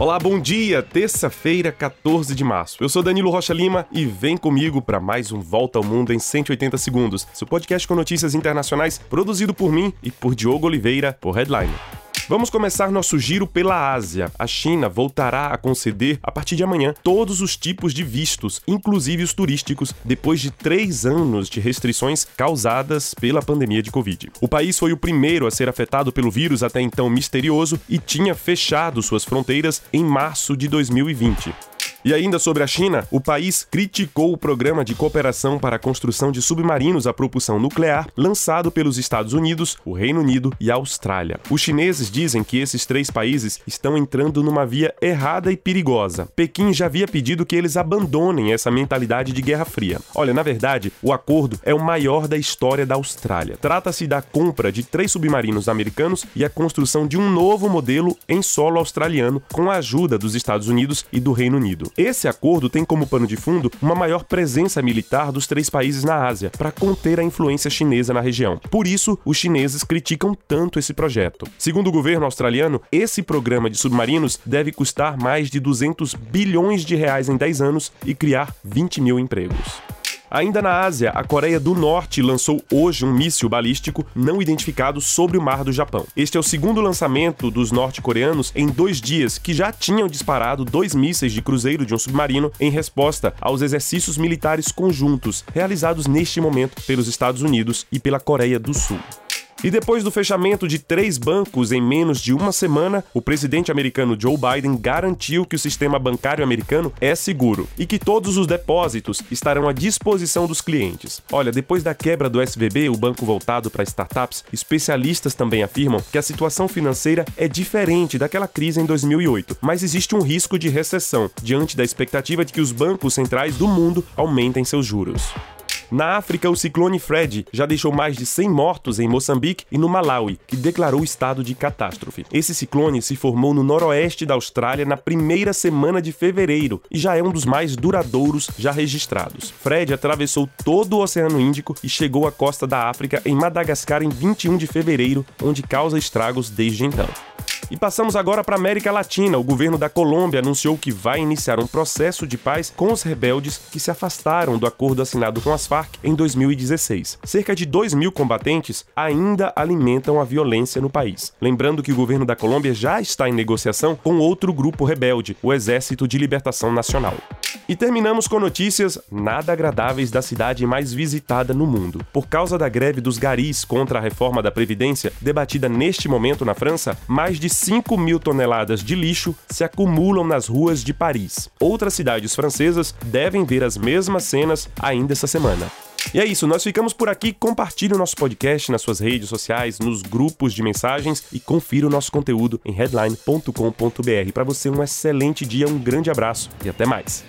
Olá, bom dia! Terça-feira, 14 de março. Eu sou Danilo Rocha Lima e vem comigo para mais um Volta ao Mundo em 180 segundos, seu podcast com notícias internacionais produzido por mim e por Diogo Oliveira, por Headline. Vamos começar nosso giro pela Ásia. A China voltará a conceder, a partir de amanhã, todos os tipos de vistos, inclusive os turísticos, depois de três anos de restrições causadas pela pandemia de Covid. O país foi o primeiro a ser afetado pelo vírus até então misterioso e tinha fechado suas fronteiras em março de 2020. E ainda sobre a China, o país criticou o programa de cooperação para a construção de submarinos a propulsão nuclear lançado pelos Estados Unidos, o Reino Unido e a Austrália. Os chineses dizem que esses três países estão entrando numa via errada e perigosa. Pequim já havia pedido que eles abandonem essa mentalidade de Guerra Fria. Olha, na verdade, o acordo é o maior da história da Austrália. Trata-se da compra de três submarinos americanos e a construção de um novo modelo em solo australiano com a ajuda dos Estados Unidos e do Reino Unido. Esse acordo tem como pano de fundo uma maior presença militar dos três países na Ásia, para conter a influência chinesa na região. Por isso, os chineses criticam tanto esse projeto. Segundo o governo australiano, esse programa de submarinos deve custar mais de 200 bilhões de reais em 10 anos e criar 20 mil empregos. Ainda na Ásia, a Coreia do Norte lançou hoje um míssil balístico não identificado sobre o mar do Japão. Este é o segundo lançamento dos norte-coreanos em dois dias que já tinham disparado dois mísseis de cruzeiro de um submarino em resposta aos exercícios militares conjuntos realizados neste momento pelos Estados Unidos e pela Coreia do Sul. E depois do fechamento de três bancos em menos de uma semana, o presidente americano Joe Biden garantiu que o sistema bancário americano é seguro e que todos os depósitos estarão à disposição dos clientes. Olha, depois da quebra do SVB, o banco voltado para startups, especialistas também afirmam que a situação financeira é diferente daquela crise em 2008, mas existe um risco de recessão diante da expectativa de que os bancos centrais do mundo aumentem seus juros. Na África, o ciclone Fred já deixou mais de 100 mortos em Moçambique e no Malawi, que declarou estado de catástrofe. Esse ciclone se formou no noroeste da Austrália na primeira semana de fevereiro e já é um dos mais duradouros já registrados. Fred atravessou todo o Oceano Índico e chegou à costa da África em Madagascar em 21 de fevereiro, onde causa estragos desde então. E passamos agora para a América Latina. O governo da Colômbia anunciou que vai iniciar um processo de paz com os rebeldes que se afastaram do acordo assinado com as Farc em 2016. Cerca de 2 mil combatentes ainda alimentam a violência no país. Lembrando que o governo da Colômbia já está em negociação com outro grupo rebelde, o Exército de Libertação Nacional. E terminamos com notícias nada agradáveis da cidade mais visitada no mundo. Por causa da greve dos garis contra a reforma da Previdência, debatida neste momento na França, mais de 5 mil toneladas de lixo se acumulam nas ruas de Paris. Outras cidades francesas devem ver as mesmas cenas ainda essa semana. E é isso, nós ficamos por aqui. Compartilhe o nosso podcast nas suas redes sociais, nos grupos de mensagens e confira o nosso conteúdo em headline.com.br. Para você, um excelente dia, um grande abraço e até mais.